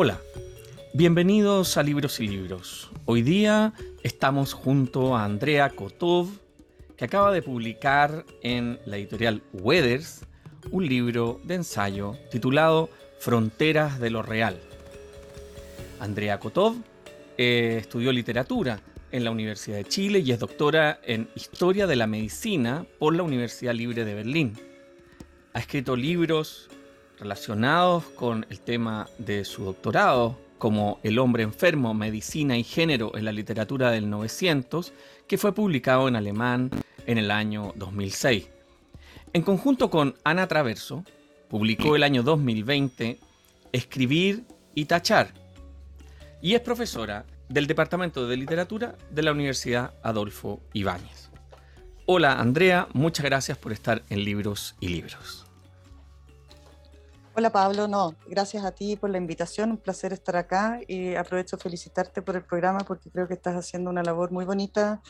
Hola, bienvenidos a Libros y Libros. Hoy día estamos junto a Andrea Kotov, que acaba de publicar en la editorial Weathers un libro de ensayo titulado Fronteras de lo Real. Andrea Kotov eh, estudió literatura en la Universidad de Chile y es doctora en Historia de la Medicina por la Universidad Libre de Berlín. Ha escrito libros relacionados con el tema de su doctorado, como El hombre enfermo, medicina y género en la literatura del 900, que fue publicado en alemán en el año 2006. En conjunto con Ana Traverso, publicó el año 2020 Escribir y Tachar, y es profesora del Departamento de Literatura de la Universidad Adolfo Ibáñez. Hola Andrea, muchas gracias por estar en Libros y Libros. Hola Pablo, no, gracias a ti por la invitación, un placer estar acá y aprovecho felicitarte por el programa porque creo que estás haciendo una labor muy bonita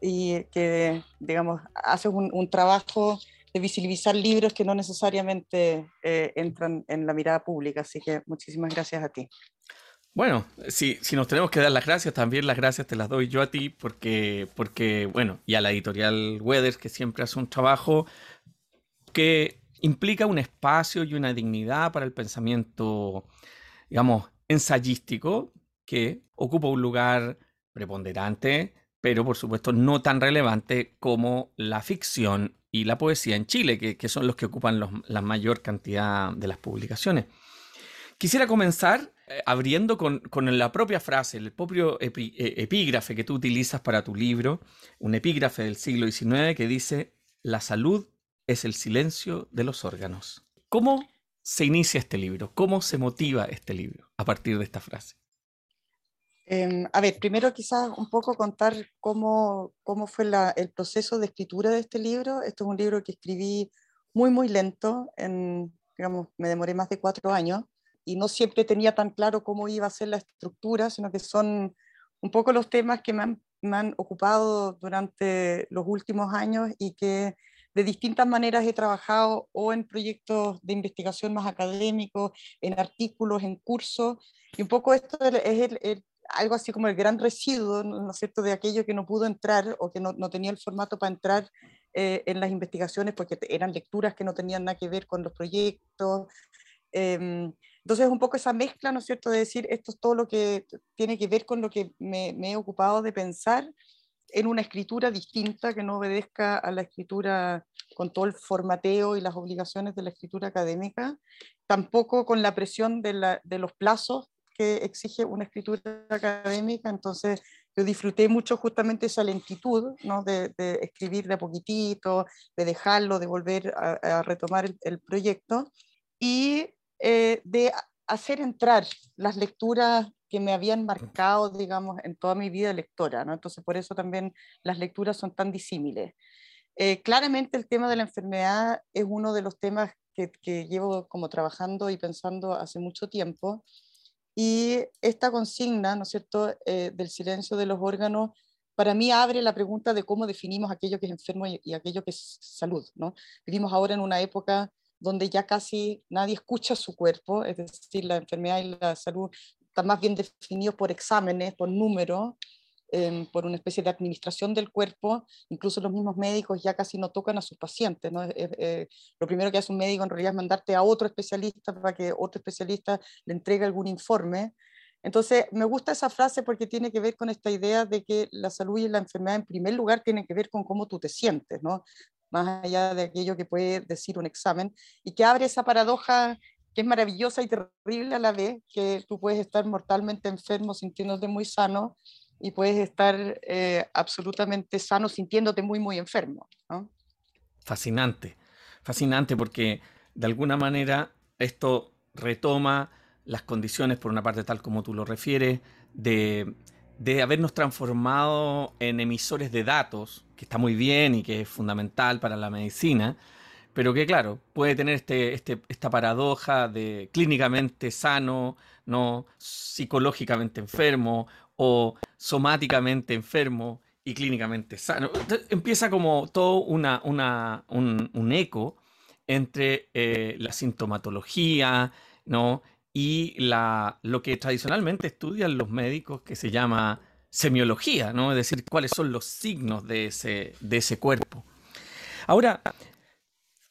y que, digamos, haces un, trabajo de visibilizar libros que no necesariamente eh, entran en la mirada pública, así que muchísimas gracias a ti. Bueno, si, si nos tenemos que dar las gracias, también las gracias te las doy yo a ti porque, porque bueno, y a la editorial Weathers que siempre hace un trabajo que implica un espacio y una dignidad para el pensamiento, digamos, ensayístico, que ocupa un lugar preponderante, pero por supuesto no tan relevante como la ficción y la poesía en Chile, que, son los que ocupan la mayor cantidad de las publicaciones. Quisiera comenzar eh, abriendo con, la propia frase, el propio eh, epígrafe que tú utilizas para tu libro, un epígrafe del siglo XIX que dice, la salud es el silencio de los órganos. ¿Cómo se inicia este libro? ¿Cómo se motiva este libro a partir de esta frase? Em, a ver, primero quizás un poco contar cómo, cómo fue el proceso de escritura de este libro. Esto es un libro que escribí muy, muy lento, en, digamos, me demoré más de cuatro años y no siempre tenía tan claro cómo iba a ser la estructura, sino que son un poco los temas que me han, me han ocupado durante los últimos años y que de distintas maneras he trabajado o en proyectos de investigación más académicos, en artículos, en cursos, y un poco esto es algo así como el gran residuo, ¿no es cierto?, de aquello que no pudo entrar o que no, no tenía el formato para entrar eh, en las investigaciones porque eran lecturas que no tenían nada que ver con los proyectos. Eh, entonces, un poco esa mezcla, ¿no es cierto?, de decir esto es todo lo que tiene que ver con lo que me he ocupado de pensar en una escritura distinta que no obedezca a la escritura con todo el formateo y las obligaciones de la escritura académica, tampoco con la presión de, los plazos que exige una escritura académica. Entonces, yo disfruté mucho justamente esa lentitud, ¿no? de, escribir de a poquitito, de dejarlo, de volver a, retomar el, proyecto y eh, de hacer entrar las lecturas que me habían marcado, digamos, en toda mi vida lectora, ¿no? Entonces, por eso también las lecturas son tan disímiles. Eh, claramente el tema de la enfermedad es uno de los temas que, que, llevo como trabajando y pensando hace mucho tiempo. Y esta consigna, ¿no es cierto?, eh, del silencio de los órganos, para mí abre la pregunta de cómo definimos aquello que es enfermo y, y aquello que es salud, ¿no? Vivimos ahora en una época donde ya casi nadie escucha su cuerpo, es decir, la enfermedad y la salud están más bien definidos por exámenes, por números, em, por una especie de administración del cuerpo. Incluso los mismos médicos ya casi no tocan a sus pacientes. ¿no? lo primero que hace un médico en realidad es mandarte a otro especialista para que otro especialista le entregue algún informe. Entonces, me gusta esa frase porque tiene que ver con esta idea de que la salud y la enfermedad en primer lugar tienen que ver con cómo tú te sientes, ¿no? más allá de aquello que puede decir un examen, y que abre esa paradoja que es maravillosa y terrible a la vez, que tú puedes estar mortalmente enfermo sintiéndote muy sano y puedes estar eh, absolutamente sano sintiéndote muy, muy enfermo. Fascinante, fascinante porque de alguna manera esto retoma las condiciones, por una parte tal como tú lo refieres, de, de habernos transformado en emisores de datos, que está muy bien y que es fundamental para la medicina, pero que claro, puede tener este, este, esta paradoja de clínicamente sano, no psicológicamente enfermo o somáticamente enfermo y clínicamente sano. empieza como todo una, una, un, eco entre eh, la sintomatología, ¿no? y la, lo que tradicionalmente estudian los médicos que se llama semiología, ¿no? Es decir, cuáles son los signos de ese, de ese cuerpo. Ahora,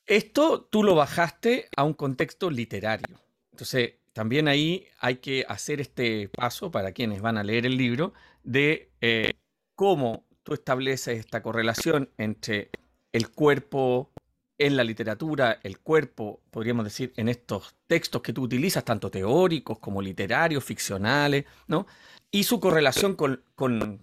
esto tú lo bajaste a un contexto literario. Entonces, también ahí hay que hacer este paso para quienes van a leer el libro de eh, cómo tú estableces esta correlación entre el cuerpo en la literatura, el cuerpo, podríamos decir, en estos textos que tú utilizas, tanto teóricos como literarios, ficcionales, ¿no? Y su correlación con, con,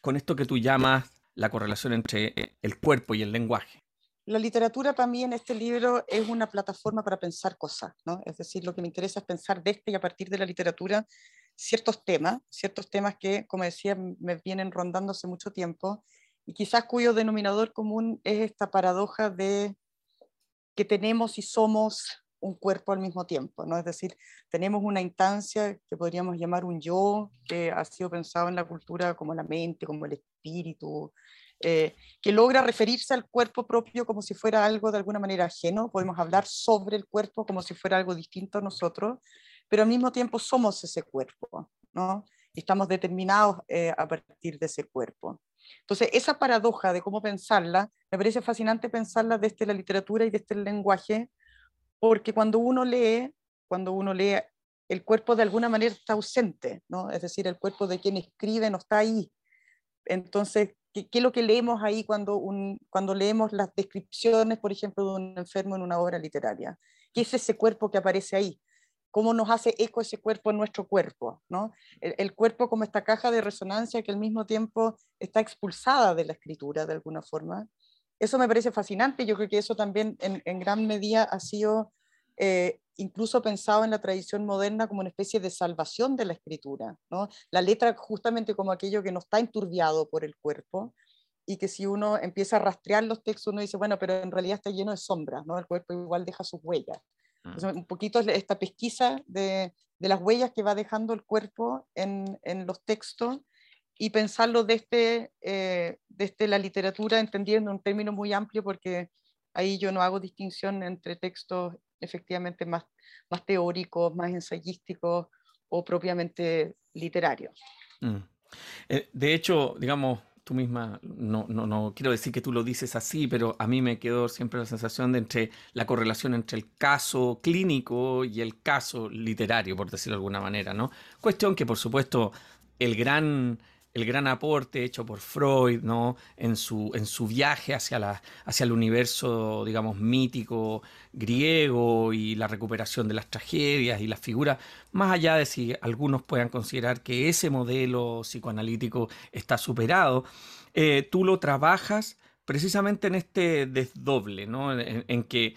con esto que tú llamas la correlación entre el cuerpo y el lenguaje. La literatura en este libro es una plataforma para pensar cosas, ¿no? Es decir, lo que me interesa es pensar de este y a partir de la literatura ciertos temas, ciertos temas que, como decía, me vienen rondando hace mucho tiempo y quizás cuyo denominador común es esta paradoja de que tenemos y somos un cuerpo al mismo tiempo, ¿no? Es decir, tenemos una instancia que podríamos llamar un yo, que ha sido pensado en la cultura como la mente, como el espíritu, eh, que logra referirse al cuerpo propio como si fuera algo de alguna manera ajeno, podemos hablar sobre el cuerpo como si fuera algo distinto a nosotros, pero al mismo tiempo somos ese cuerpo, ¿no? Estamos determinados eh, a partir de ese cuerpo. Entonces, esa paradoja de cómo pensarla, me parece fascinante pensarla desde la literatura y desde el lenguaje, porque cuando uno lee, cuando uno lee, el cuerpo de alguna manera está ausente, ¿no? Es decir, el cuerpo de quien escribe no está ahí. Entonces, ¿Qué, es lo que leemos ahí cuando, un, cuando leemos las descripciones, por ejemplo, de un enfermo en una obra literaria? ¿Qué es ese cuerpo que aparece ahí? ¿Cómo nos hace eco ese cuerpo en nuestro cuerpo? ¿no? El, cuerpo como esta caja de resonancia que al mismo tiempo está expulsada de la escritura de alguna forma. Eso me parece fascinante. Yo creo que eso también en, en gran medida ha sido eh, incluso pensado en la tradición moderna como una especie de salvación de la escritura, ¿no? La letra justamente como aquello que no está enturbiado por el cuerpo y que si uno empieza a rastrear los textos uno dice, bueno, pero en realidad está lleno de sombras, ¿no? El cuerpo igual deja sus huellas. Mm. un poquito esta pesquisa de, de, las huellas que va dejando el cuerpo en, en los textos y pensarlo desde, eh, desde la literatura, entendiendo un término muy amplio porque ahí yo no hago distinción entre textos efectivamente más, más teóricos, más ensayísticos o propiamente literarios. Mm. Eh, de hecho, digamos, tú misma, no, no, no quiero decir que tú lo dices así, pero a mí me quedó siempre la sensación de entre la correlación entre el caso clínico y el caso literario, por decirlo de alguna manera, ¿no? Cuestión que, por supuesto, el gran el gran aporte hecho por Freud, ¿no? En su, en su viaje hacia, la, hacia el universo, digamos, mítico griego y la recuperación de las tragedias y las figuras, más allá de si algunos puedan considerar que ese modelo psicoanalítico está superado, eh, tú lo trabajas precisamente en este desdoble, ¿no? En, que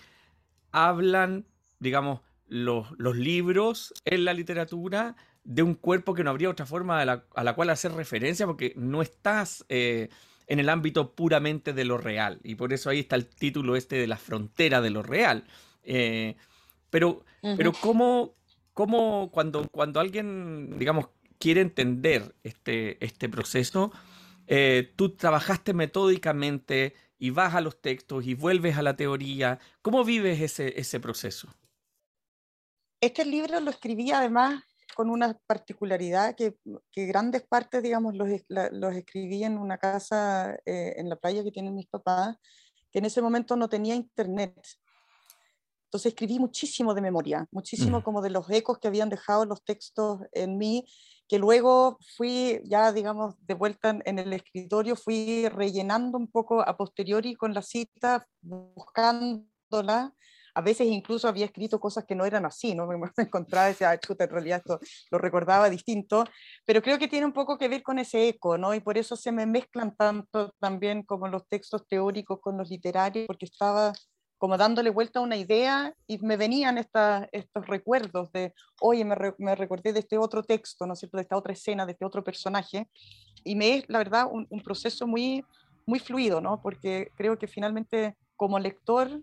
hablan, digamos, los, los libros en la literatura, de un cuerpo que no habría otra forma a la, cual hacer referencia porque no estás eh, en el ámbito puramente de lo real. Y por eso ahí está el título este de la frontera de lo real. Eh, pero, pero ¿cómo, cómo cuando, cuando alguien, digamos, quiere entender este, este proceso, eh, tú trabajaste metódicamente y vas a los textos y vuelves a la teoría. ¿Cómo vives ese, ese proceso? Este libro lo escribí además con una particularidad que, que grandes partes, digamos, los, los, escribí en una casa eh, en la playa que tienen mis papás, que en ese momento no tenía internet. Entonces escribí muchísimo de memoria, muchísimo mm. como de los ecos que habían dejado los textos en mí, que luego fui ya, digamos, de vuelta en el escritorio, fui rellenando un poco a posteriori con la cita, buscándola, a veces incluso había escrito cosas que no eran así, ¿no? Me encontraba y decía, chuta, en realidad esto lo recordaba distinto, pero creo que tiene un poco que ver con ese eco, ¿no? Y por eso se me mezclan tanto también como los textos teóricos con los literarios, porque estaba como dándole vuelta a una idea y me venían esta, estos recuerdos de, oye, me, me, recordé de este otro texto, ¿no es cierto?, de esta otra escena, de este otro personaje, y me es, la verdad, un, un proceso muy, muy fluido, ¿no? Porque creo que finalmente como lector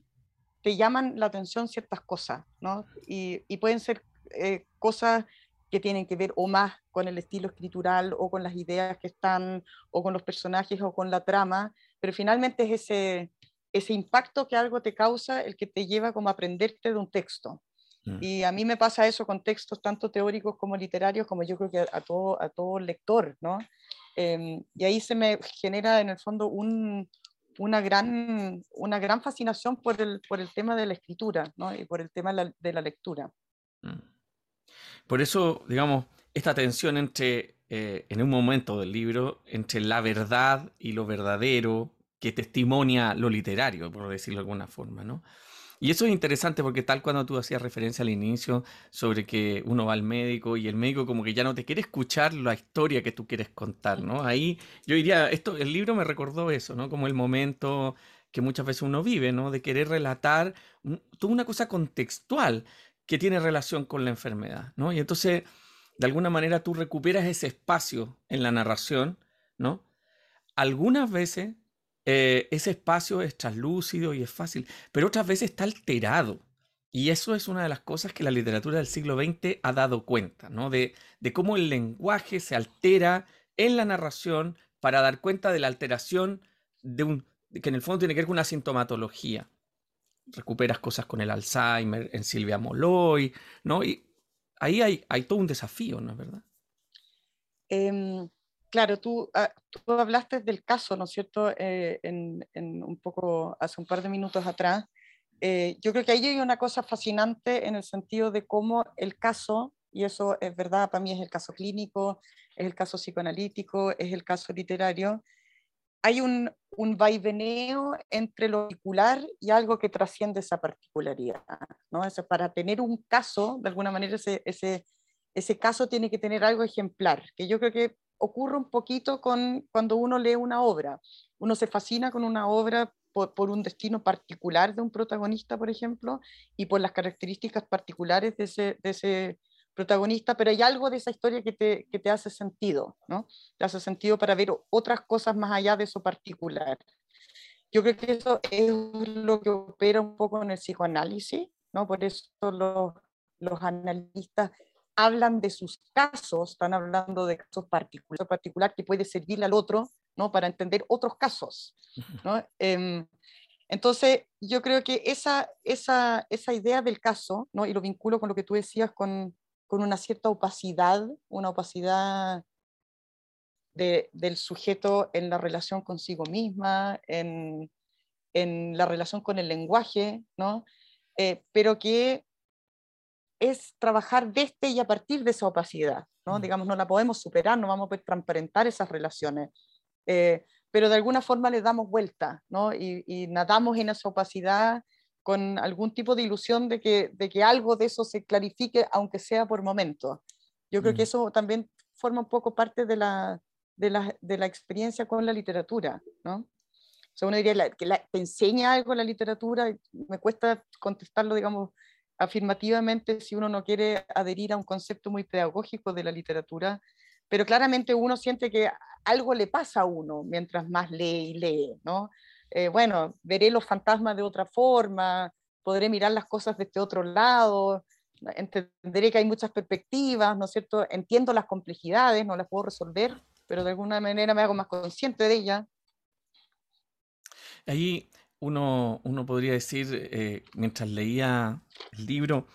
te llaman la atención ciertas cosas, ¿no? Y, y pueden ser eh, cosas que tienen que ver o más con el estilo escritural o con las ideas que están, o con los personajes o con la trama, pero finalmente es ese, ese impacto que algo te causa el que te lleva como a aprenderte de un texto. Mm. Y a mí me pasa eso con textos tanto teóricos como literarios, como yo creo que a, todo, a todo lector, ¿no? Em, y ahí se me genera en el fondo un, una, gran, una gran fascinación por el, por el tema de la escritura ¿no? y por el tema de la, lectura. Mm. Por eso, digamos, esta tensión entre, eh, en un momento del libro, entre la verdad y lo verdadero que testimonia lo literario, por decirlo de alguna forma, ¿no? Y eso es interesante porque tal cuando tú hacías referencia al inicio sobre que uno va al médico y el médico como que ya no te quiere escuchar la historia que tú quieres contar, ¿no? Ahí yo diría, esto, el libro me recordó eso, ¿no? Como el momento que muchas veces uno vive, ¿no? De querer relatar toda una cosa contextual que tiene relación con la enfermedad, ¿no? Y entonces, de alguna manera tú recuperas ese espacio en la narración, ¿no? Algunas veces eh, ese espacio es translúcido y es fácil, pero otras veces está alterado. Y eso es una de las cosas que la literatura del siglo XX ha dado cuenta, ¿no? De, cómo el lenguaje se altera en la narración para dar cuenta de la alteración de que en el fondo tiene que ver con una sintomatología. Recuperas cosas con el Alzheimer en Silvia Moloy, ¿no? Y ahí hay, todo un desafío, ¿no es verdad? Em, claro, tú, ah, tú, hablaste del caso, ¿no es cierto?, eh, en, un poco hace un par de minutos atrás. Eh, yo creo que ahí hay una cosa fascinante en el sentido de cómo el caso, y eso es verdad, para mí es el caso clínico, es el caso psicoanalítico, es el caso literario, hay un, un vaiveneo entre lo particular y algo que trasciende esa particularidad. ¿no? Eso, para tener un caso, de alguna manera, ese, ese caso tiene que tener algo ejemplar, que yo creo que ocurre un poquito con cuando uno lee una obra. Uno se fascina con una obra por, un destino particular de un protagonista, por ejemplo, y por las características particulares de ese, de ese protagonista, pero hay algo de esa historia que te, que te hace sentido, ¿no? Te hace sentido para ver otras cosas más allá de eso particular. Yo creo que eso es lo que opera un poco en el psicoanálisis, ¿no? Por eso los, los analistas hablan de sus casos, están hablando de casos particulares, particular que puede servirle al otro, ¿no? Para entender otros casos, ¿no? Em, entonces, yo creo que esa, esa, esa idea del caso, ¿no? Y lo vinculo con lo que tú decías con, con una cierta opacidad, una opacidad de, del sujeto en la relación consigo misma, en, en la relación con el lenguaje, ¿no? Eh, pero que es trabajar desde y a partir de esa opacidad, ¿no? Mm. Digamos, no la podemos superar, no vamos a poder transparentar esas relaciones, eh, pero de alguna forma le damos vuelta, ¿no? Y, nadamos en esa opacidad con algún tipo de ilusión de que, de que algo de eso se clarifique, aunque sea por momentos. Yo creo que mm. eso también forma un poco parte de la, de la, de la experiencia con la literatura, ¿no? O sea, uno diría que la, te enseña algo la literatura, me cuesta contestarlo, digamos, afirmativamente si uno no quiere adherir a un concepto muy pedagógico de la literatura, pero claramente uno siente que algo le pasa a uno mientras más lee y lee, ¿no? Eh, bueno, veré los fantasmas de otra forma, podré mirar las cosas desde otro lado, entenderé que hay muchas perspectivas, ¿no es cierto? Entiendo las complejidades, no las puedo resolver, pero de alguna manera me hago más consciente de ellas. Ahí uno, uno podría decir, eh, mientras leía el libro,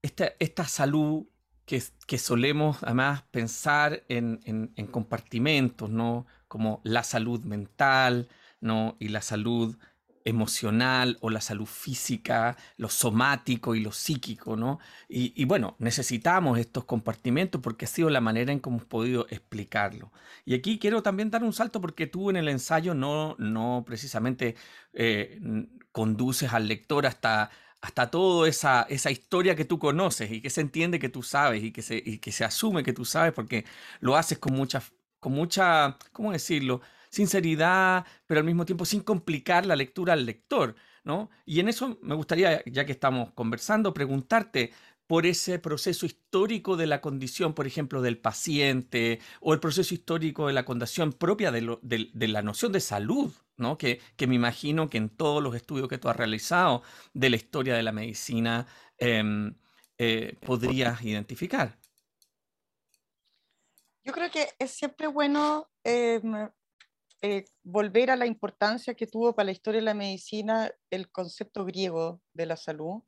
esta, esta salud que, solemos además pensar en, en, en, compartimentos, ¿no? Como la salud mental, ¿no? Y la salud emocional o la salud física, lo somático y lo psíquico, ¿no? Y, bueno, necesitamos estos compartimentos porque ha sido la manera en que hemos podido explicarlo. Y aquí quiero también dar un salto porque tú en el ensayo no, no precisamente eh, conduces al lector hasta, hasta toda esa, esa historia que tú conoces y que se entiende que tú sabes y que se, que se asume que tú sabes porque lo haces con mucha, con mucha, ¿cómo decirlo? Sinceridad, pero al mismo tiempo sin complicar la lectura al lector, ¿no? Y en eso me gustaría, ya que estamos conversando, preguntarte por ese proceso histórico de la condición, por ejemplo, del paciente, o el proceso histórico de la condición propia de, la noción de salud, ¿no? Que, me imagino que en todos los estudios que tú has realizado de la historia de la medicina em, eh, podrías identificar. Yo creo que es siempre bueno em, eh, volver a la importancia que tuvo para la historia de la medicina el concepto griego de la salud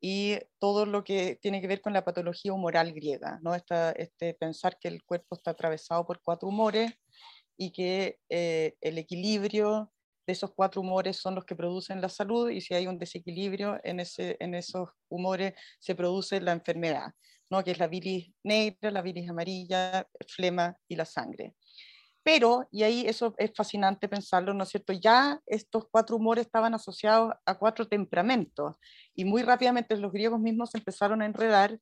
y todo lo que tiene que ver con la patología humoral griega, ¿no? Esta, este pensar que el cuerpo está atravesado por cuatro humores y que eh, el equilibrio de esos cuatro humores son los que producen la salud y si hay un desequilibrio en, ese, en esos humores se produce la enfermedad, ¿no? que es la bilis negra, la bilis amarilla, flema y la sangre. Pero, y ahí eso es fascinante pensarlo, ¿no es cierto? Ya estos cuatro humores estaban asociados a cuatro temperamentos y muy rápidamente los griegos mismos empezaron a enredar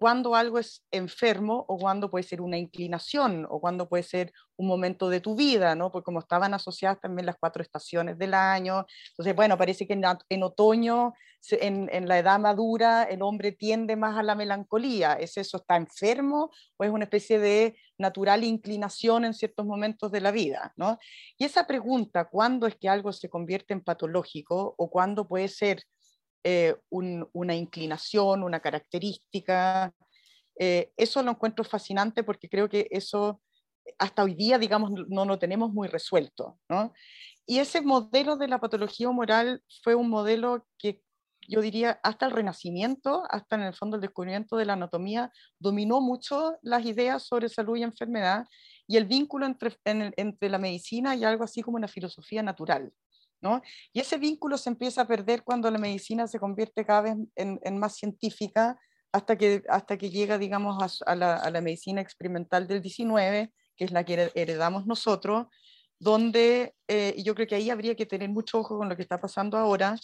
cuando algo es enfermo o cuando puede ser una inclinación o cuando puede ser un momento de tu vida, ¿no? Porque como estaban asociadas también las cuatro estaciones del año, entonces, bueno, parece que en, otoño, en, la edad madura, el hombre tiende más a la melancolía. ¿Es eso, está enfermo o es una especie de natural inclinación en ciertos momentos de la vida, ¿no? Y esa pregunta, ¿cuándo es que algo se convierte en patológico o cuándo puede ser eh, una inclinación, una característica. Eh, eso lo encuentro fascinante porque creo que eso hasta hoy día, digamos, no lo tenemos muy resuelto. ¿no? Y ese modelo de la patología moral fue un modelo que yo diría hasta el Renacimiento, hasta en el fondo el descubrimiento de la anatomía, dominó mucho las ideas sobre salud y enfermedad y el vínculo entre, entre la medicina y algo así como una filosofía natural. Y ese vínculo se empieza a perder cuando la medicina se convierte cada vez en, más científica hasta que, hasta que llega, digamos, a, la, medicina experimental del 19, que es la que heredamos nosotros, donde, eh, yo creo que ahí habría que tener mucho ojo con lo que está pasando ahora,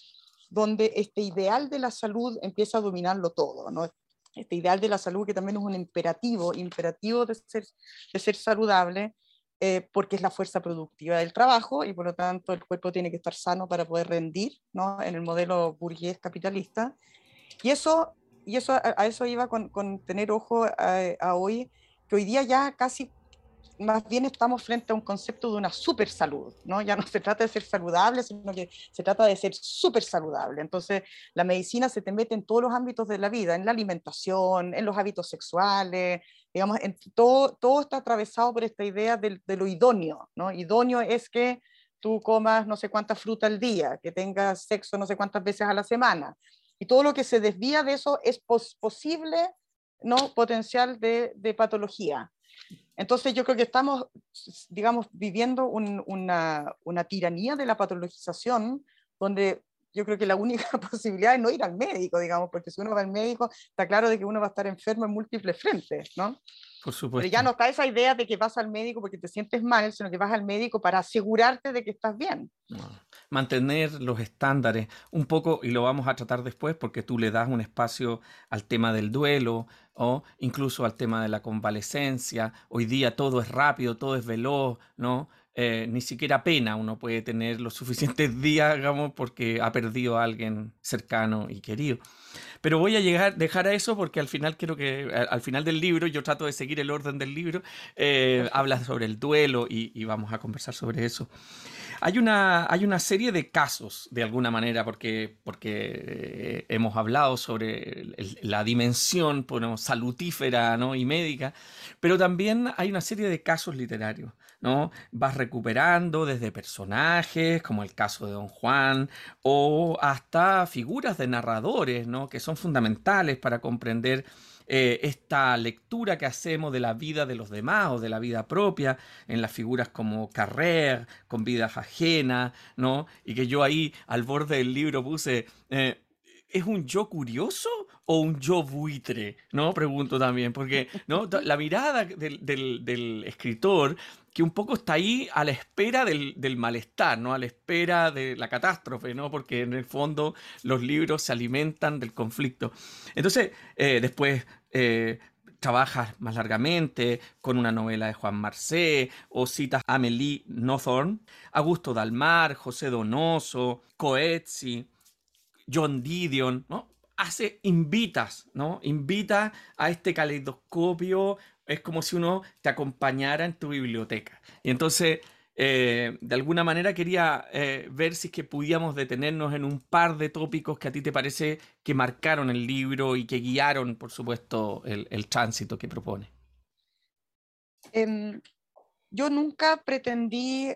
donde este ideal de la salud empieza a dominarlo todo, ¿no? Este ideal de la salud que también es un imperativo, imperativo de ser, de ser saludable, eh, porque es la fuerza productiva del trabajo y por lo tanto el cuerpo tiene que estar sano para poder rendir ¿no? en el modelo burgués capitalista. Y eso, y eso a, eso iba con, con tener ojo a, hoy, que hoy día ya casi más bien estamos frente a un concepto de una super salud, ¿no? Ya no se trata de ser saludable, sino que se trata de ser súper saludable. Entonces, la medicina se te mete en todos los ámbitos de la vida, en la alimentación, en los hábitos sexuales, digamos, en todo, todo está atravesado por esta idea de, lo idóneo, ¿no? Idóneo es que tú comas no sé cuánta fruta al día, que tengas sexo no sé cuántas veces a la semana. Y todo lo que se desvía de eso es posible, ¿no? Potencial de, de, patología. Entonces yo creo que estamos, digamos, viviendo una, una tiranía de la patologización, donde yo creo que la única posibilidad es no ir al médico, digamos, porque si uno va al médico, está claro de que uno va a estar enfermo en múltiples frentes, ¿no? Por supuesto. Pero ya no está esa idea de que vas al médico porque te sientes mal, sino que vas al médico para asegurarte de que estás bien. Mantener los estándares un poco, y lo vamos a tratar después, porque tú le das un espacio al tema del duelo o incluso al tema de la convalecencia. Hoy día todo es rápido, todo es veloz, ¿no? Eh, ni siquiera pena uno puede tener los suficientes días, digamos, porque ha perdido a alguien cercano y querido. Pero voy a llegar, dejar a eso porque al final quiero que, al final del libro, yo trato de seguir el orden del libro, eh, habla sobre el duelo y, vamos a conversar sobre eso. Hay una, hay una serie de casos, de alguna manera, porque, porque eh, hemos hablado sobre la dimensión ponemos, salutífera ¿no? y médica, pero también hay una serie de casos literarios. ¿No? Vas recuperando desde personajes, como el caso de Don Juan, o hasta figuras de narradores, ¿no? Que son fundamentales para comprender eh, esta lectura que hacemos de la vida de los demás o de la vida propia en las figuras como Carrer, con vidas ajenas, ¿no? Y que yo ahí al borde del libro puse, eh, ¿es un yo curioso o un yo buitre? ¿No? Pregunto también, porque ¿no? la mirada del, del escritor que un poco está ahí a la espera del, malestar, ¿no? A la espera de la catástrofe, ¿no? Porque en el fondo los libros se alimentan del conflicto. Entonces, eh, después eh, trabajas más largamente con una novela de Juan Marcé o citas a Amélie Nothorn, Augusto Dalmar, José Donoso, Coetzee, John Didion, ¿no? Hace, invitas, ¿no? Invita a este caleidoscopio es como si uno te acompañara en tu biblioteca. Y entonces, eh, de alguna manera quería eh, ver si es que pudiéramos detenernos en un par de tópicos que a ti te parece que marcaron el libro y que guiaron, por supuesto, el, tránsito que propone. Em, yo nunca pretendí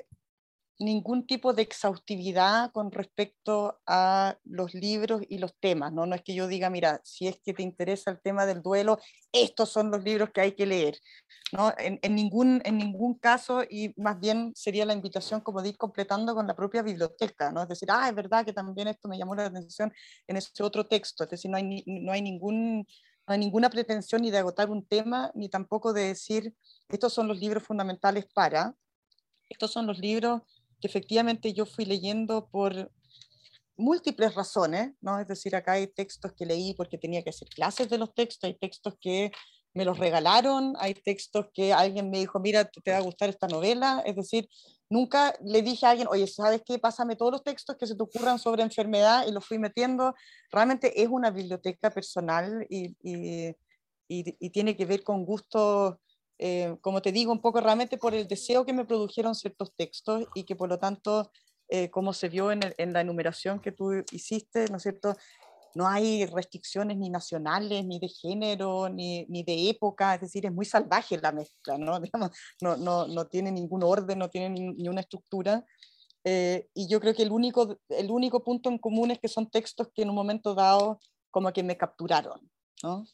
ningún tipo de exhaustividad con respecto a los libros y los temas, ¿no? No es que yo diga, mira, si es que te interesa el tema del duelo, estos son los libros que hay que leer, ¿no? En, ningún, en ningún caso, y más bien sería la invitación como de ir completando con la propia biblioteca, ¿no? Es decir, ah, es verdad que también esto me llamó la atención en ese otro texto, es decir, no hay, no hay, ningún, no hay ninguna pretensión ni de agotar un tema, ni tampoco de decir, estos son los libros fundamentales para, estos son los libros que efectivamente yo fui leyendo por múltiples razones, ¿no? Es decir, acá hay textos que leí porque tenía que hacer clases de los textos, hay textos que me los regalaron, hay textos que alguien me dijo, mira, te va a gustar esta novela, es decir, nunca le dije a alguien, oye, ¿sabes qué? Pásame todos los textos que se te ocurran sobre enfermedad y los fui metiendo. Realmente es una biblioteca personal y, y, y, tiene que ver con gustos eh, como te digo, un poco realmente por el deseo que me produjeron ciertos textos y que por lo tanto, eh, como se vio en, la enumeración que tú hiciste, ¿no es cierto? No hay restricciones ni nacionales, ni de género, ni, ni de época, es decir, es muy salvaje la mezcla, ¿no? no, no, no, tiene ningún orden, no tiene ni, una estructura. Eh, y yo creo que el único, el único punto en común es que son textos que en un momento dado como que me capturaron, ¿no?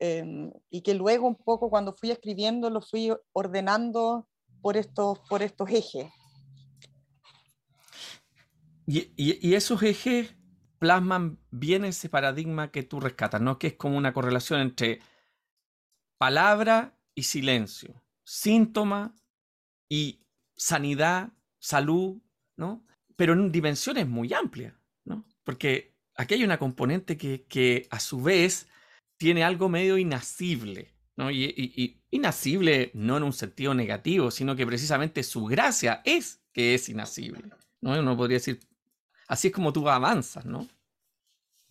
Em, y que luego un poco cuando fui escribiendo lo fui ordenando por estos, por estos ejes. Y, y, esos ejes plasman bien ese paradigma que tú rescatas, ¿no? Que es como una correlación entre palabra y silencio, síntoma y sanidad, salud, ¿no? Pero en dimensiones muy amplias, ¿no? Porque aquí hay una componente que, que a su vez tiene algo medio inacible, ¿no? Y, y, inacible no en un sentido negativo, sino que precisamente su gracia es que es inacible, ¿no? Uno podría decir, así es como tú avanzas, ¿no?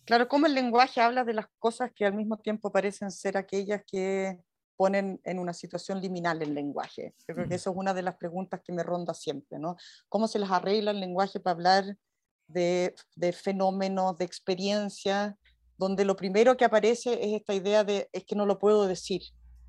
Claro, como el lenguaje habla de las cosas que al mismo tiempo parecen ser aquellas que ponen en una situación liminal el lenguaje. Yo creo que eso es una de las preguntas que me ronda siempre, ¿no? ¿Cómo se les arregla el lenguaje para hablar de, de fenómenos, de experiencias donde lo primero que aparece es esta idea de es que no lo puedo decir,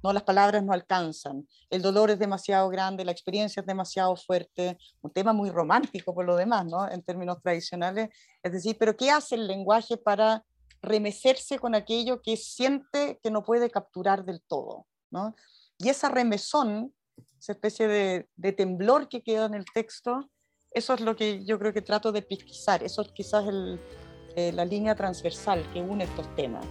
no las palabras no alcanzan, el dolor es demasiado grande, la experiencia es demasiado fuerte, un tema muy romántico por lo demás, ¿no? En términos tradicionales, es decir, pero ¿qué hace el lenguaje para remecerse con aquello que siente que no puede capturar del todo, ¿no? Y esa remesón, esa especie de, de temblor que queda en el texto, eso es lo que yo creo que trato de pesquisar, eso es quizás el, la línea transversal que une estos temas.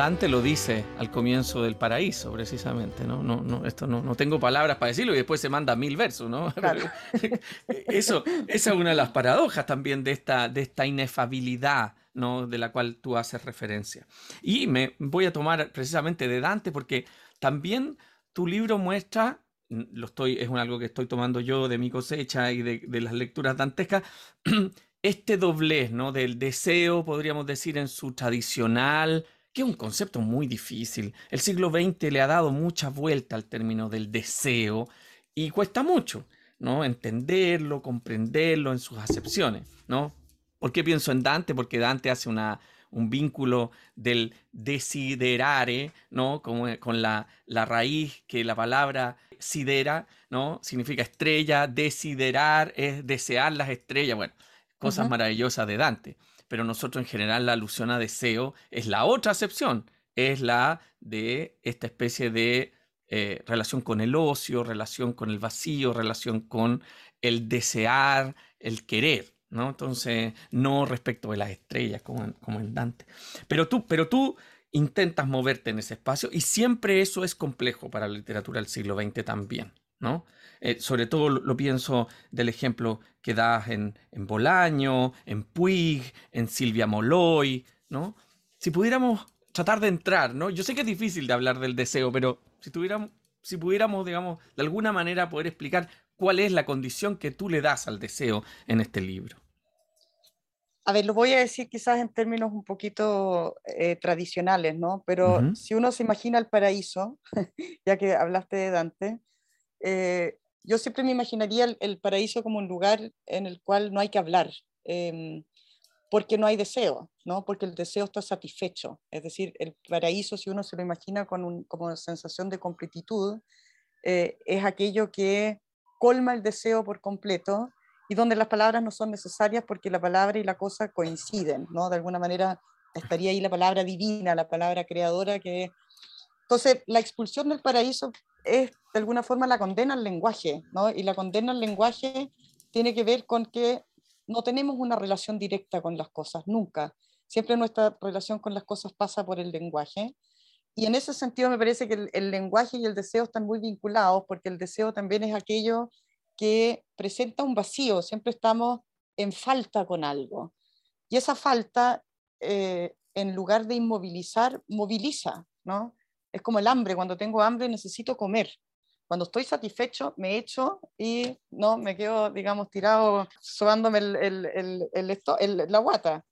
Dante lo dice al comienzo del paraíso, precisamente, ¿no? No, no, esto no, no tengo palabras para decirlo y después se manda mil versos, ¿no? Eso, esa es una de las paradojas también de esta, de esta inefabilidad ¿no? de la cual tú haces referencia. Y me voy a tomar precisamente de Dante porque también tu libro muestra, lo estoy, es algo que estoy tomando yo de mi cosecha y de, de las lecturas dantescas, este doblez ¿no? del deseo, podríamos decir, en su tradicional, que es un concepto muy difícil. El siglo XX le ha dado mucha vuelta al término del deseo y cuesta mucho. ¿no? entenderlo, comprenderlo en sus acepciones, ¿no? ¿Por qué pienso en Dante? Porque Dante hace una, un vínculo del desiderare, ¿no? Como, eh, con la, la, raíz que la palabra sidera, ¿no? Significa estrella, desiderar es desear las estrellas, bueno, cosas maravillosas de Dante. Pero nosotros en general la alusión a deseo es la otra acepción, es la de esta especie de eh, relación con el ocio, relación con el vacío, relación con el desear, el querer. ¿no? Entonces, no respecto de las estrellas como en, Dante. Pero tú, pero tú intentas moverte en ese espacio y siempre eso es complejo para la literatura del siglo XX también, ¿no? Eh, sobre todo lo, pienso del ejemplo que das en, en Bolaño, en Puig, en Silvia Moloy, ¿no? Si pudiéramos tratar de entrar, ¿no? Yo sé que es difícil de hablar del deseo, pero si tuviéramos, si pudiéramos, digamos, de alguna manera poder explicar cuál es la condición que tú le das al deseo en este libro. A ver, lo voy a decir quizás en términos un poquito eh, tradicionales, ¿no? Pero si uno se imagina el paraíso, ya que hablaste de Dante, eh, yo siempre me imaginaría el, paraíso como un lugar en el cual no hay que hablar. Em, porque no hay deseo, ¿no? porque el deseo está satisfecho. Es decir, el paraíso, si uno se lo imagina con como una sensación de completitud, eh, es aquello que colma el deseo por completo y donde las palabras no son necesarias porque la palabra y la cosa coinciden, ¿no? De alguna manera estaría ahí la palabra divina, la palabra creadora que... Entonces, la expulsión del paraíso es, de alguna forma, la condena al lenguaje, ¿no? Y la condena al lenguaje tiene que ver con que no tenemos una relación directa con las cosas, nunca. Siempre nuestra relación con las cosas pasa por el lenguaje. Y en ese sentido me parece que el, lenguaje y el deseo están muy vinculados, porque el deseo también es aquello que presenta un vacío, siempre estamos en falta con algo. Y esa falta, eh, en lugar de inmovilizar, moviliza, ¿no? Es como el hambre, cuando tengo hambre necesito comer. Cuando estoy satisfecho, me echo y no me quedo, digamos, tirado, sobándome el, el, la guata.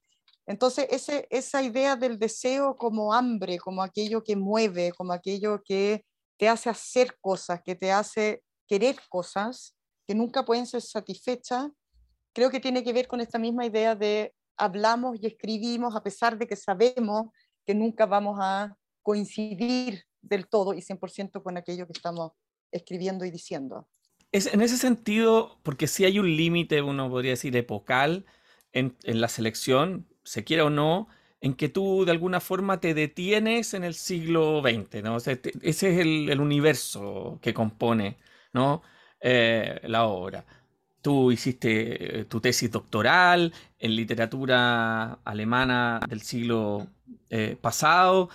Entonces, ese, esa idea del deseo como hambre, como aquello que mueve, como aquello que te hace hacer cosas, que te hace querer cosas, que nunca pueden ser satisfechas, creo que tiene que ver con esta misma idea de hablamos y escribimos a pesar de que sabemos que nunca vamos a coincidir del todo y 100% con aquello que estamos escribiendo y diciendo. Es, en ese sentido, porque si hay un límite, uno podría decir, epocal en, la selección, se quiera o no, en que tú de alguna forma te detienes en el siglo XX, ¿no? ese es el, universo que compone ¿no? Eh, la obra. Tú hiciste eh, tu tesis doctoral en literatura alemana del siglo eh, pasado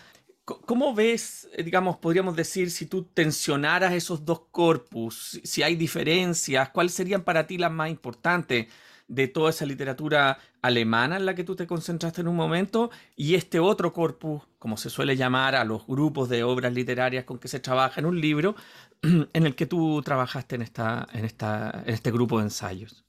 ¿Cómo ves, eh, digamos, podríamos decir, si tú tensionaras esos dos corpus, si hay diferencias, cuáles serían para ti las más importantes de toda esa literatura alemana en la que tú te concentraste en un momento y este otro corpus, como se suele llamar a los grupos de obras literarias con que se trabaja en un libro, en el que tú trabajaste en, esta, en, esta, en este grupo de ensayos?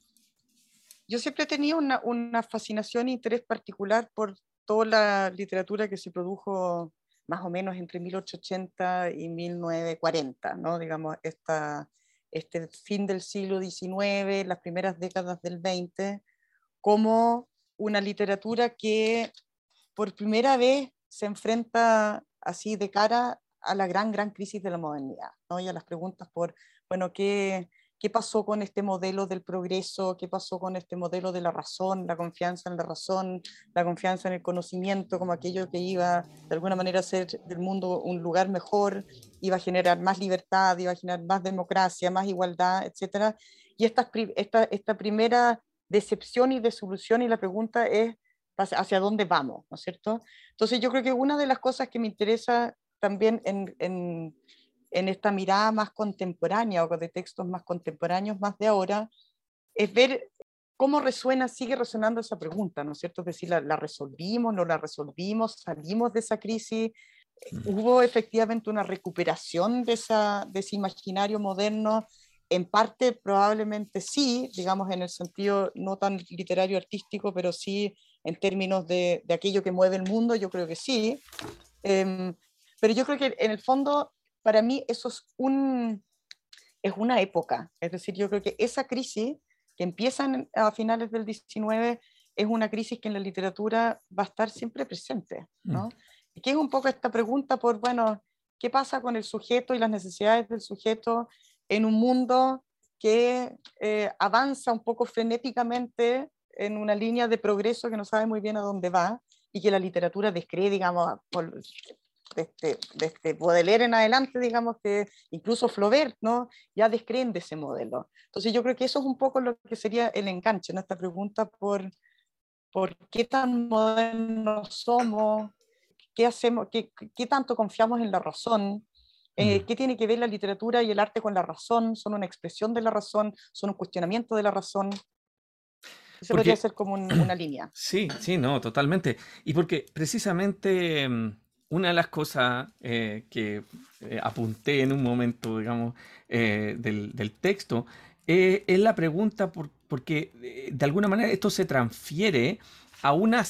Yo siempre tenido una, una fascinación e interés particular por toda la literatura que se produjo más o menos entre 1880 y 1940, ¿no? digamos, esta, este fin del siglo XIX, las primeras décadas del XX, como una literatura que por primera vez se enfrenta así de cara a la gran, gran crisis de la modernidad, ¿no? y a las preguntas por, bueno, ¿qué, qué pasó con este modelo del progreso, qué pasó con este modelo de la razón, la confianza en la razón, la confianza en el conocimiento como aquello que iba de alguna manera a hacer del mundo un lugar mejor, iba a generar más libertad, iba a generar más democracia, más igualdad, etc. Y esta, esta, esta primera decepción y desolución y la pregunta es hacia dónde vamos, ¿no es cierto? Entonces yo creo que una de las cosas que me interesa también en, en en esta mirada más contemporánea o de textos más contemporáneos, más de ahora, es ver cómo resuena, sigue resonando esa pregunta, ¿no es cierto? Es decir, ¿la, resolvimos, no la resolvimos, salimos de esa crisis? ¿Hubo efectivamente una recuperación de, esa, de ese imaginario moderno? En parte probablemente sí, digamos en el sentido no tan literario artístico, pero sí en términos de, de aquello que mueve el mundo, yo creo que sí. Em, pero yo creo que en el fondo para mí eso es, un, es una época. Es decir, yo creo que esa crisis que empieza a finales del 19 es una crisis que en la literatura va a estar siempre presente. ¿no? Mm. Que es un poco esta pregunta por, bueno, ¿qué pasa con el sujeto y las necesidades del sujeto en un mundo que eh, avanza un poco frenéticamente en una línea de progreso que no sabe muy bien a dónde va y que la literatura descree, digamos, por, desde, desde Baudelaire en adelante, digamos que incluso Flaubert, ¿no? Ya descreen de ese modelo. Entonces yo creo que eso es un poco lo que sería el enganche, ¿no? Esta pregunta por, por qué tan modernos somos, qué hacemos, qué, qué tanto confiamos en la razón, eh, mm. ¿Qué tiene que ver la literatura y el arte con la razón? ¿Son una expresión de la razón? ¿Son un cuestionamiento de la razón? Eso podría ser como una línea. Sí, sí, no, totalmente. Y porque precisamente mm, una de las cosas eh, que eh, apunté en un momento, digamos, eh, del, texto, es la pregunta, por, porque de alguna manera esto se transfiere a una,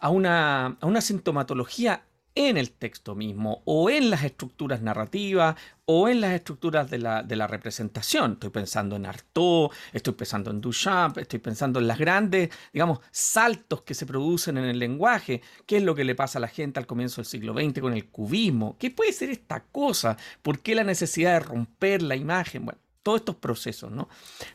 a una, a una sintomatología en el texto mismo, o en las estructuras narrativas, o en las estructuras de la, de la representación. Estoy pensando en Artaud, estoy pensando en Duchamp, estoy pensando en las grandes, digamos, saltos que se producen en el lenguaje. ¿Qué es lo que le pasa a la gente al comienzo del siglo XX con el cubismo? ¿Qué puede ser esta cosa? ¿Por qué la necesidad de romper la imagen? Bueno, todos estos procesos, ¿no?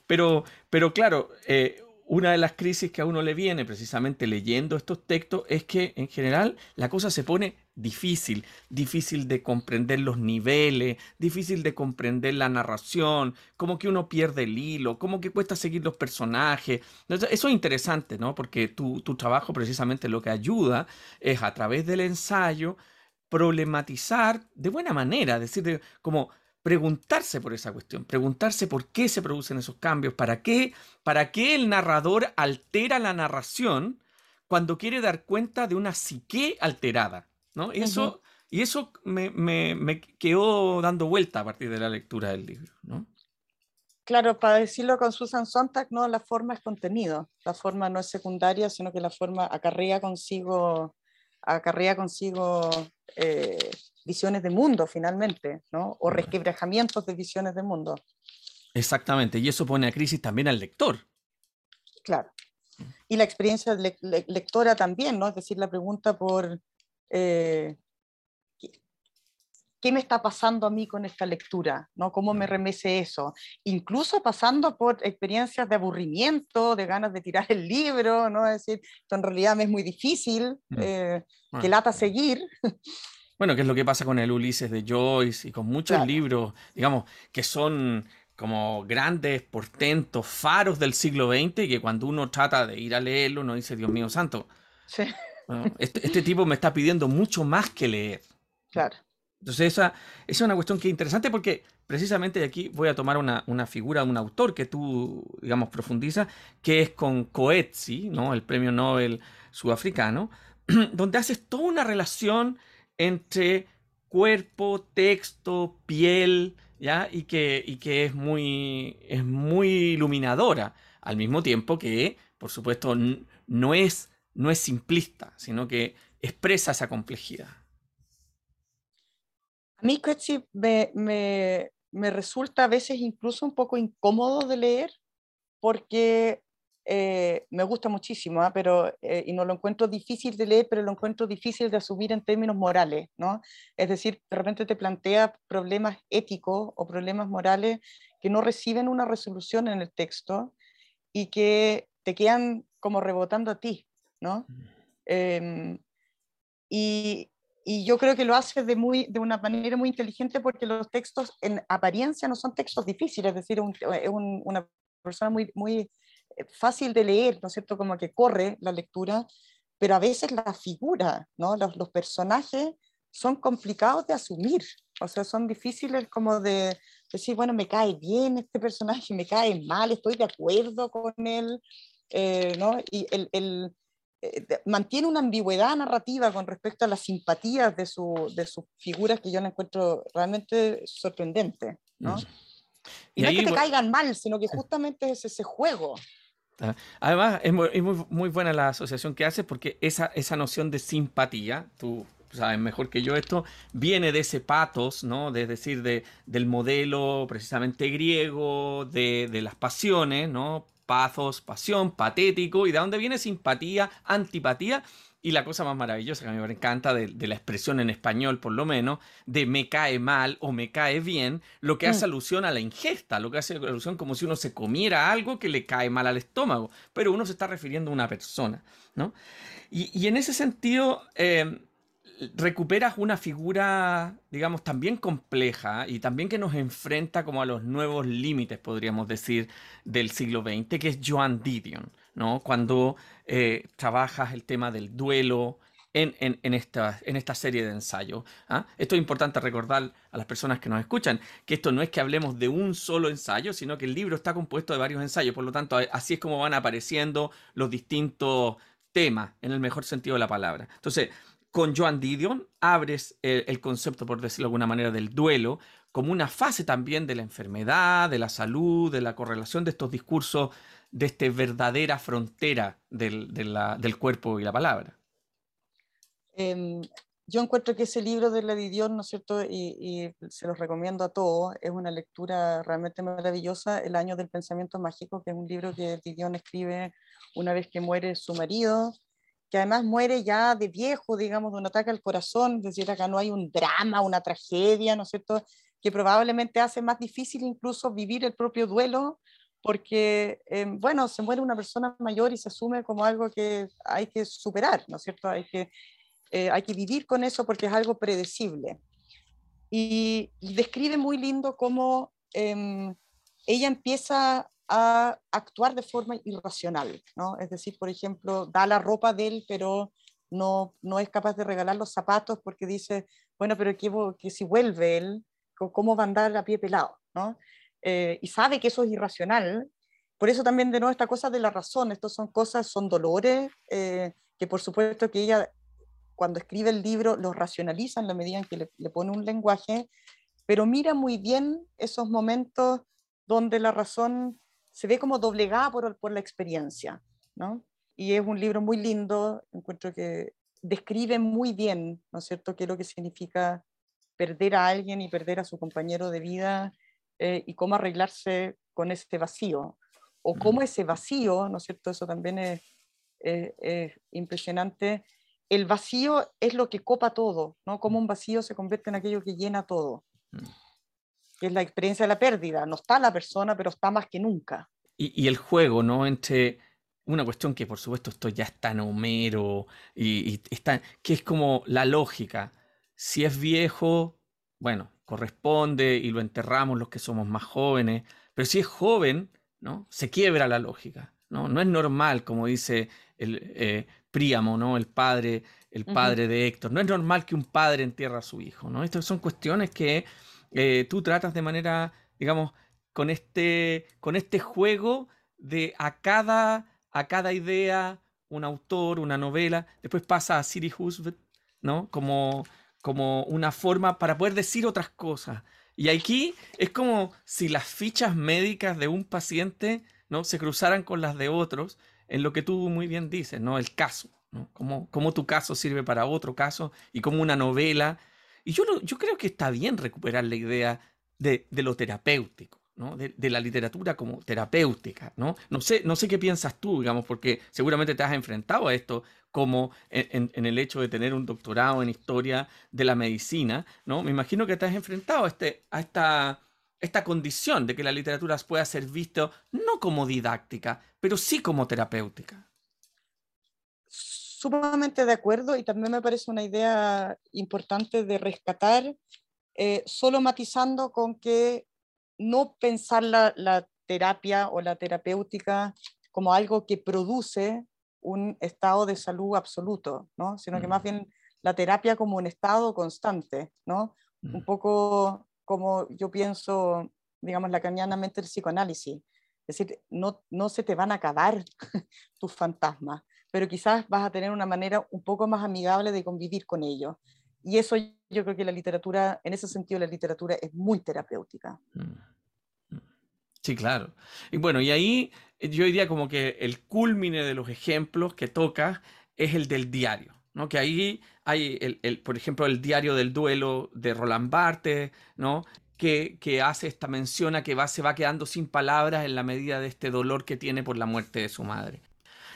Pero, pero claro, eh, una de las crisis que a uno le viene precisamente leyendo estos textos es que en general la cosa se pone difícil, difícil de comprender los niveles, difícil de comprender la narración, como que uno pierde el hilo, como que cuesta seguir los personajes. eso es interesante, ¿no? Porque tu, tu trabajo precisamente lo que ayuda es a través del ensayo problematizar de buena manera, decir, como preguntarse por esa cuestión, preguntarse por qué se producen esos cambios, para qué, para qué el narrador altera la narración cuando quiere dar cuenta de una psique alterada. ¿no? eso, Y eso me, me, quedó dando vuelta a partir de la lectura del libro. ¿no? Claro, para decirlo con Susan Sontag, no, la forma es contenido, la forma no es secundaria, sino que la forma acarrea consigo, acarrea consigo eh, visiones de mundo finalmente, ¿no? O resquebrajamientos de visiones de mundo. Exactamente, y eso pone a crisis también al lector. Claro. Y la experiencia lectora también, ¿no? Es decir, la pregunta por eh, ¿qué me está pasando a mí con esta lectura? ¿no? ¿Cómo me remece eso? Incluso pasando por experiencias de aburrimiento, de ganas de tirar el libro, ¿no? Es decir, en realidad me es muy difícil, mm. eh, que lata seguir. Bueno, que es lo que pasa con el Ulises de Joyce y con muchos libros, digamos, que son como grandes portentos, faros del siglo XX, y que cuando uno trata de ir a leerlo, uno dice, Dios mío santo, este, este, tipo me está pidiendo mucho más que leer. Claro. Entonces esa, es una cuestión que es interesante porque precisamente de aquí voy a tomar una, una figura de un autor que tú, digamos, profundizas, que es con Coetzee, ¿no? el premio Nobel sudafricano, donde haces toda una relación entre cuerpo, texto, piel, ¿ya? Y que, y que es, muy, es muy iluminadora, al mismo tiempo que, por supuesto, no es, no es simplista, sino que expresa esa complejidad. A mí, me, me, me resulta a veces incluso un poco incómodo de leer porque eh, me gusta muchísimo, ¿ah? pero, eh, y no lo encuentro difícil de leer, pero lo encuentro difícil de asumir en términos morales, ¿no? Es decir, de repente te plantea problemas éticos o problemas morales que no reciben una resolución en el texto y que te quedan como rebotando a ti, ¿no? Mm. Em, y, y, yo creo que lo hace de, muy, de una manera muy inteligente porque los textos en apariencia no son textos difíciles, es decir, es una persona muy, muy eh, fácil de leer, ¿no es cierto? Como que corre la lectura, pero a veces la figura, ¿no? Los, los personajes son complicados de asumir, o sea, son difíciles como de decir, bueno, me cae bien este personaje, me cae mal, estoy de acuerdo con él, eh, ¿no? Y el, el eh, mantiene una ambigüedad narrativa con respecto a las simpatías de, su, de sus figuras que yo la encuentro realmente sorprendente, ¿no? Y, no es que te caigan mal, sino que justamente es ese juego además, es, muy, buena la asociación que hace porque esa, esa noción de simpatía, tú sabes mejor que yo esto, viene de ese patos, ¿no? De, es decir, de, del modelo precisamente griego, de, de las pasiones, ¿no? Pathos, pasión, patético, y de dónde viene simpatía, antipatía, y la cosa más maravillosa que a mí me encanta de, la expresión en español, por lo menos, de me cae mal o me cae bien, lo que hace mm. alusión a la ingesta, lo que hace alusión como si uno se comiera algo que le cae mal al estómago, pero uno se está refiriendo a una persona, ¿no? Y, en ese sentido, eh, recuperas una figura, digamos, también compleja y también que nos enfrenta como a los nuevos límites, podríamos decir, del siglo XX, que es Joan Didion, ¿no? Cuando eh, trabajas el tema del duelo en, esta, serie de ensayos. ¿ah? Esto es importante recordar a las personas que nos escuchan, que esto no es que hablemos de un solo ensayo, sino que el libro está compuesto de varios ensayos, por lo tanto, así es como van apareciendo los distintos temas, en el mejor sentido de la palabra. Entonces, con Joan Didion abres el, concepto, por decirlo de alguna manera, del duelo como una fase también de la enfermedad, de la salud, de la correlación de estos discursos, de esta verdadera frontera del, cuerpo y la palabra. Em, yo encuentro que ese libro de la Didion, ¿no es cierto? Y, se los recomiendo a todos, es una lectura realmente maravillosa, El año del pensamiento mágico, que es un libro que Didion escribe una vez que muere su marido, que además muere ya de viejo, digamos, de un ataque al corazón, es decir, acá no hay un drama, una tragedia, ¿no es cierto?, que probablemente hace más difícil incluso vivir el propio duelo, porque, eh, bueno, se muere una persona mayor y se asume como algo que hay que superar, ¿no es cierto? Hay que, eh, hay que vivir con eso porque es algo predecible. Y, describe muy lindo cómo em, ella empieza a actuar de forma irracional, ¿no? Es decir, por ejemplo, da la ropa de él, pero no, no es capaz de regalar los zapatos porque dice, bueno, pero que, que si vuelve él, ¿cómo va a andar a pie pelado? ¿no? Eh, y sabe que eso es irracional. Por eso también de nuevo esta cosa de la razón, estos son cosas, son dolores, eh, que por supuesto que ella cuando escribe el libro los racionaliza en la medida en que le, le pone un lenguaje, pero mira muy bien esos momentos donde la razón se ve como doblegada por, por la experiencia, ¿no? Y es un libro muy lindo, encuentro que describe muy bien, ¿no es cierto?, qué es lo que significa perder a alguien y perder a su compañero de vida eh, y cómo arreglarse con ese vacío. O cómo ese vacío, ¿no es cierto?, eso también es, es impresionante. El vacío es lo que copa todo, ¿no? Cómo un vacío se convierte en aquello que llena todo. Mm que es la experiencia de la pérdida. No está la persona, pero está más que nunca. Y, el juego, ¿no? Entre una cuestión que por supuesto esto ya está en Homero y, está, que es como la lógica. Si es viejo, bueno, corresponde y lo enterramos los que somos más jóvenes, pero si es joven, ¿no? Se quiebra la lógica, ¿no? No es normal, como dice el eh, Príamo, ¿no? El padre, el padre de Héctor. No es normal que un padre entierre a su hijo, ¿no? Estas son cuestiones que eh, tú tratas de manera, digamos, con este, con este juego de a cada, a cada idea, un autor, una novela, después pasa a Siri Husband, ¿no? Como, como una forma para poder decir otras cosas. Y aquí es como si las fichas médicas de un paciente ¿no? se cruzaran con las de otros, en lo que tú muy bien dices, ¿no? El caso, ¿no? Cómo, cómo tu caso sirve para otro caso y cómo una novela y yo, yo creo que está bien recuperar la idea de, lo terapéutico. ¿No? De, la literatura como terapéutica, ¿no? No sé, no sé qué piensas tú, digamos, porque seguramente te has enfrentado a esto como en, el hecho de tener un doctorado en historia de la medicina, ¿no? Me imagino que te has enfrentado a, este, a esta, esta condición de que la literatura pueda ser vista no como didáctica, pero sí como terapéutica sumamente de acuerdo y también me parece una idea importante de rescatar, eh, solo matizando con que no pensar la, terapia o la terapéutica como algo que produce un estado de salud absoluto, ¿no? sino que más mm. bien la terapia como un estado constante, ¿no? un mm. poco como yo pienso, digamos, lacanianamente el psicoanálisis. Es decir, no, no se te van a acabar tus fantasmas, pero quizás vas a tener una manera un poco más amigable de convivir con ellos. Y eso yo creo que la literatura, en ese sentido, la literatura es muy terapéutica. Mm. Mm. Sí, claro. Y bueno, y ahí eh, yo diría como que el culmine de los ejemplos que tocas es el del diario, ¿no? Que ahí hay, el, el, por ejemplo, el diario del duelo de Roland Barthes, ¿no? Que, que, hace esta mención a que va, se va quedando sin palabras en la medida de este dolor que tiene por la muerte de su madre.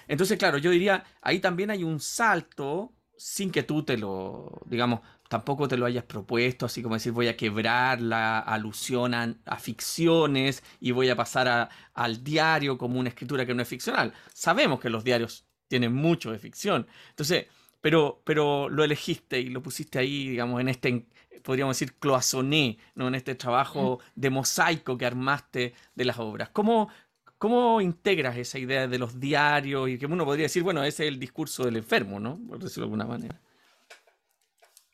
Entonces, claro, yo diría, ahí también hay un salto sin que tú te lo, digamos, tampoco te lo hayas propuesto, así como decir voy a quebrar la alusión a, ficciones y voy a pasar al diario como una escritura que no es ficcional. Sabemos que los diarios tienen mucho de ficción. Entonces, pero, pero lo elegiste y lo pusiste ahí, digamos, en este, podríamos decir, cloisonné, ¿no? en este trabajo de mosaico que armaste de las obras. ¿Cómo, ¿Cómo integras esa idea de los diarios y que uno podría decir, bueno, ese es el discurso del enfermo, ¿no? Por decirlo de alguna manera.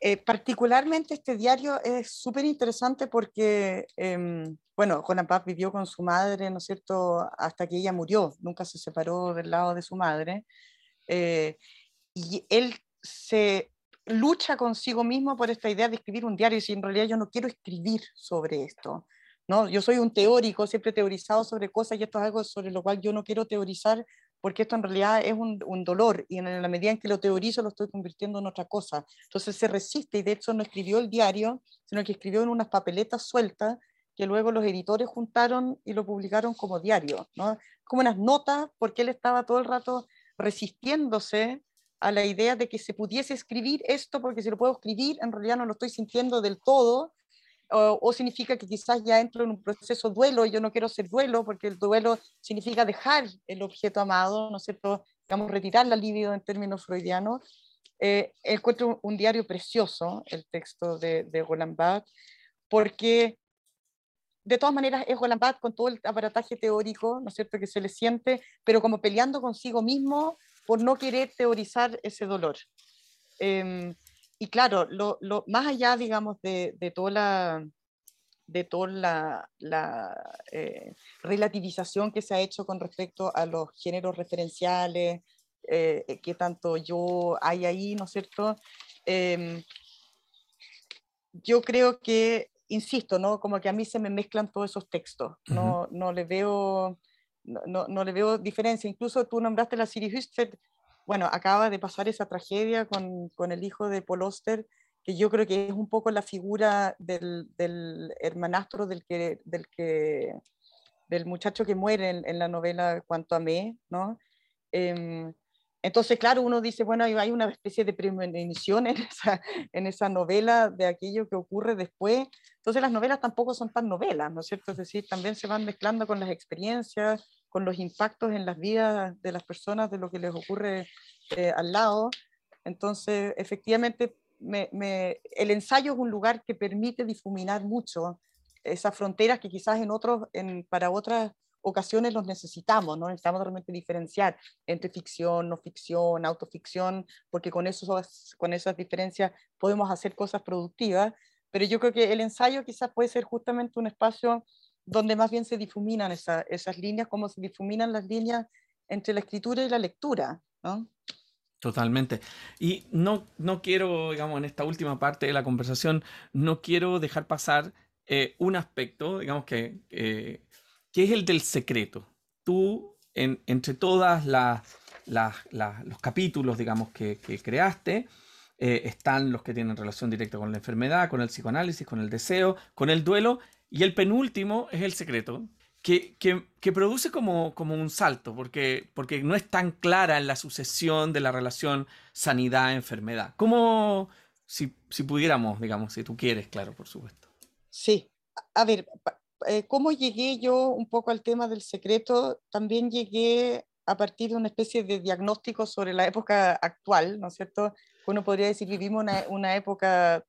Eh, particularmente este diario es súper interesante porque, eh, bueno, Juan Paz vivió con su madre, ¿no es cierto?, hasta que ella murió, nunca se separó del lado de su madre. Eh, y él se lucha consigo mismo por esta idea de escribir un diario y si en realidad yo no quiero escribir sobre esto. ¿No? Yo soy un teórico, siempre he teorizado sobre cosas y esto es algo sobre lo cual yo no quiero teorizar porque esto en realidad es un, un, dolor y en la medida en que lo teorizo lo estoy convirtiendo en otra cosa. Entonces se resiste y de hecho no escribió el diario, sino que escribió en unas papeletas sueltas que luego los editores juntaron y lo publicaron como diario, ¿no? como unas notas, porque él estaba todo el rato resistiéndose a la idea de que se pudiese escribir esto, porque si lo puedo escribir, en realidad no lo estoy sintiendo del todo, o, significa que quizás ya entro en un proceso duelo y yo no quiero ser duelo, porque el duelo significa dejar el objeto amado, ¿no es cierto? Digamos, retirar la libido en términos freudianos. Eh, encuentro un diario precioso, el texto de, de Roland porque de todas maneras es Roland con todo el aparataje teórico, ¿no es cierto?, que se le siente, pero como peleando consigo mismo por no querer teorizar ese dolor. Em, y claro, lo, lo, más allá, digamos, de, de toda la, de toda la, la eh, relativización que se ha hecho con respecto a los géneros referenciales, eh, que tanto yo hay ahí, ¿no es cierto? Em, yo creo que, insisto, ¿no? Como que a mí se me mezclan todos esos textos, no, no le veo... No, no, le veo diferencia. Incluso tú nombraste la Siri Hustvedt, bueno, acaba de pasar esa tragedia con, con el hijo de Paul Oster, que yo creo que es un poco la figura del, del hermanastro del que, del que del muchacho que muere en, la novela Cuanto a mí, ¿no? Em, entonces, claro, uno dice, bueno, hay una especie de premonición en esa, en esa novela de aquello que ocurre después. Entonces, las novelas tampoco son tan novelas, ¿no es cierto? Es decir, también se van mezclando con las experiencias, con los impactos en las vidas de las personas, de lo que les ocurre eh, al lado. Entonces, efectivamente, el ensayo es un lugar que permite difuminar mucho esas fronteras que quizás en otros, en, para otras ocasiones los necesitamos, ¿no? Necesitamos realmente diferenciar entre ficción, no ficción, autoficción, porque con, eso, con esas diferencias podemos hacer cosas productivas, pero yo creo que el ensayo quizás puede ser justamente un espacio donde más bien se difuminan esas líneas, como se difuminan las líneas entre la escritura y la lectura. ¿no? Totalmente. Y no, no quiero, digamos, en esta última parte de la conversación, no quiero dejar pasar eh, un aspecto, digamos, que, que es el del secreto. Tú, en, entre todas las, los capítulos, digamos, que, que creaste, eh, están los que tienen relación directa con la enfermedad, con el psicoanálisis, con el deseo, con el duelo, y el penúltimo es el secreto, que, que, produce como, como, un salto, porque, porque no es tan clara en la sucesión de la relación sanidad-enfermedad. ¿Cómo, si, si, pudiéramos, digamos, si tú quieres, claro, por supuesto? Sí, a ver, eh, ¿cómo llegué yo un poco al tema del secreto? También llegué a partir de una especie de diagnóstico sobre la época actual, ¿no es cierto? Uno podría decir, vivimos una, una época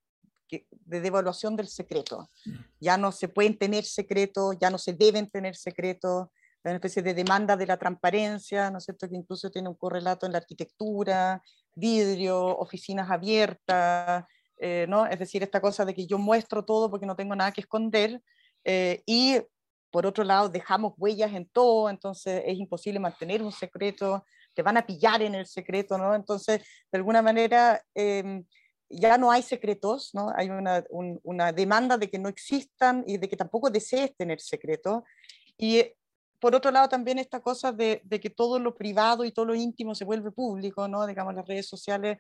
de devaluación del secreto. Mm. Ya no se pueden tener secretos, ya no se deben tener secretos, hay una especie de demanda de la transparencia, ¿no es cierto?, que incluso tiene un correlato en la arquitectura, vidrio, oficinas abiertas, eh, ¿no? Es decir, esta cosa de que yo muestro todo porque no tengo nada que esconder eh, y por otro lado dejamos huellas en todo, entonces es imposible mantener un secreto, te van a pillar en el secreto, ¿no? Entonces, de alguna manera... Eh, ya no hay secretos, ¿no? hay una, una, demanda de que no existan y de que tampoco desees tener secretos. Y por otro lado también esta cosa de, de, que todo lo privado y todo lo íntimo se vuelve público, ¿no? digamos, las redes sociales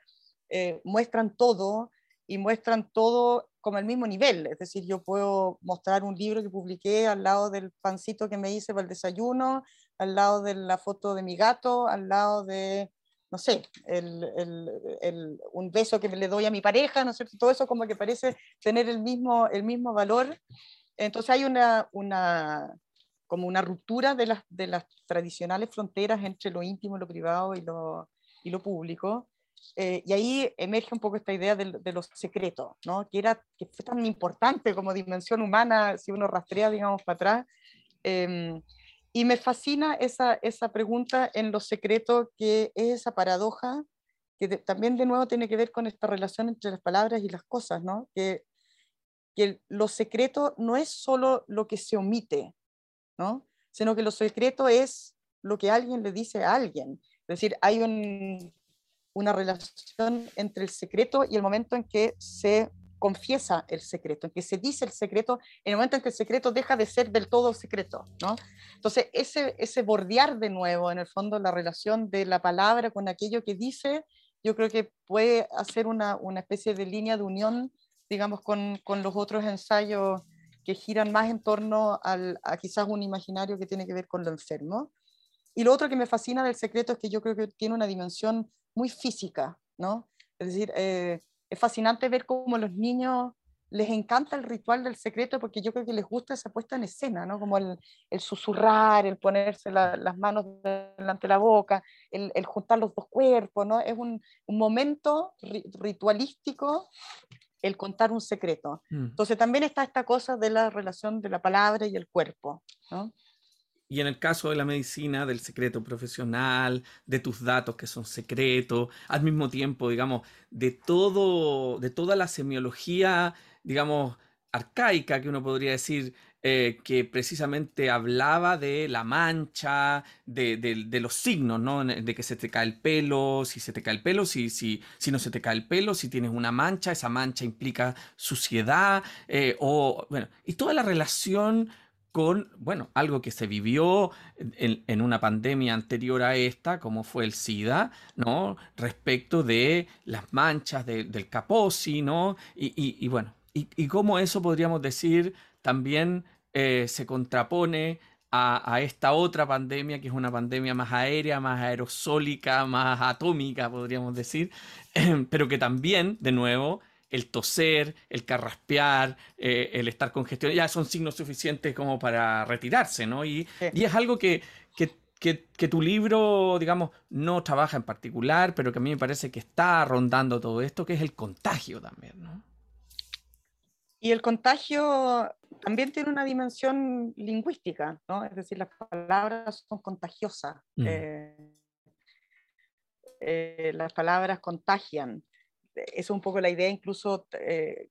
eh, muestran todo y muestran todo como el mismo nivel, es decir, yo puedo mostrar un libro que publiqué al lado del pancito que me hice para el desayuno, al lado de la foto de mi gato, al lado de no sé, el, el, un beso que le doy a mi pareja, ¿no es? Todo eso como que parece tener el mismo, el mismo valor. Entonces hay una, una, como una ruptura de las, de las tradicionales fronteras entre lo íntimo, lo privado y lo, y lo público. Eh, y ahí emerge un poco esta idea de, los secretos, ¿no? que, era, que fue tan importante como dimensión humana, si uno rastrea, digamos, para atrás. Eh, y me fascina esa, esa pregunta en los secretos, que es esa paradoja, que también de nuevo tiene que ver con esta relación entre las palabras y las cosas, ¿no? Que, que lo secreto no es solo lo que se omite, ¿no? Sino que lo secreto es lo que alguien le dice a alguien. Es decir, hay un, una relación entre el secreto y el momento en que se confiesa el secreto, en que se dice el secreto, en el momento en que el secreto deja de ser del todo secreto, ¿no? Entonces, ese, ese bordear de nuevo, en el fondo, la relación de la palabra con aquello que dice, yo creo que puede hacer una, una especie de línea de unión, digamos, con, con, los otros ensayos que giran más en torno al, a quizás un imaginario que tiene que ver con lo enfermo. Y lo otro que me fascina del secreto es que yo creo que tiene una dimensión muy física, ¿no? Es decir, eh, es fascinante ver cómo los niños les encanta el ritual del secreto porque yo creo que les gusta esa puesta en escena, ¿no? Como el, el susurrar, el ponerse las manos delante de la boca, el, el, juntar los dos cuerpos, ¿no? Es un, un momento ritualístico el contar un secreto. Mm. Entonces también está esta cosa de la relación de la palabra y el cuerpo, ¿no? Y en el caso de la medicina, del secreto profesional, de tus datos que son secretos, al mismo tiempo, digamos, de todo, de toda la semiología, digamos, arcaica que uno podría decir, eh, que precisamente hablaba de la mancha, de, los signos, ¿no? De que se te cae el pelo, si se te cae el pelo, si, si, si no se te cae el pelo, si tienes una mancha, esa mancha implica suciedad, eh, o, bueno, y toda la relación con, bueno, algo que se vivió en, una pandemia anterior a esta, como fue el SIDA, ¿no? Respecto de las manchas del Kaposi, ¿no? Y, bueno, y, cómo eso podríamos decir también eh, se contrapone a, esta otra pandemia, que es una pandemia más aérea, más aerosólica, más atómica, podríamos decir, pero que también, de nuevo, el toser, el carraspear, eh, el estar congestionado, ya son signos suficientes como para retirarse, ¿no? Y, y es algo que, que, que, tu libro, digamos, no trabaja en particular, pero que a mí me parece que está rondando todo esto, que es el contagio también, ¿no? Y el contagio también tiene una dimensión lingüística, ¿no? Es decir, las palabras son contagiosas. Mm. Eh, eh, las palabras contagian es un poco la idea incluso eh,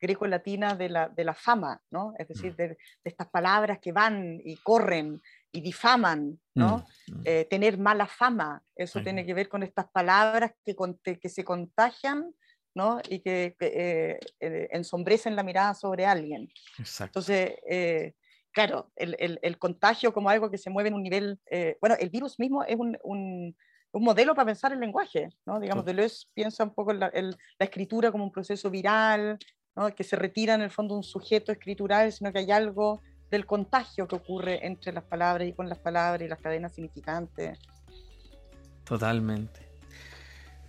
greco-latina de la, de la, fama, ¿no? Es decir, mm. de, estas palabras que van y corren y difaman, ¿no? Mm, mm. Eh, tener mala fama, eso tiene que ver con estas palabras que, que se contagian, ¿no? Y que, eh, ensombrecen la mirada sobre alguien. Exacto. Entonces, claro, el, el, el, contagio como algo que se mueve en un nivel, bueno, el virus mismo es un, un un modelo para pensar el lenguaje, ¿no? Digamos, Deleuze piensa un poco la, la escritura como un proceso viral, ¿no? que se retira en el fondo un sujeto escritural, sino que hay algo del contagio que ocurre entre las palabras y con las palabras y las cadenas significantes. Totalmente.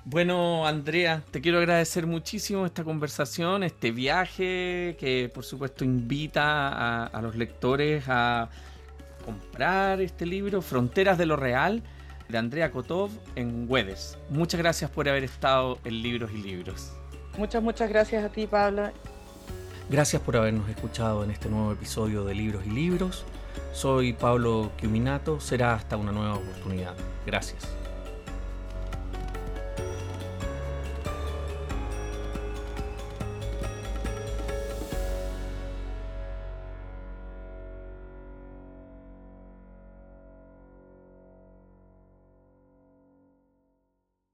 Bueno, Andrea, te quiero agradecer muchísimo esta conversación, este viaje que por supuesto invita a, a los lectores a comprar este libro, Fronteras de lo Real, de Andrea Kotov en Wedes. Muchas gracias por haber estado en Libros y Libros. Muchas, muchas gracias a ti, Pablo. Gracias por habernos escuchado en este nuevo episodio de Libros y Libros. Soy Pablo Quiminato. Será hasta una nueva oportunidad. Gracias.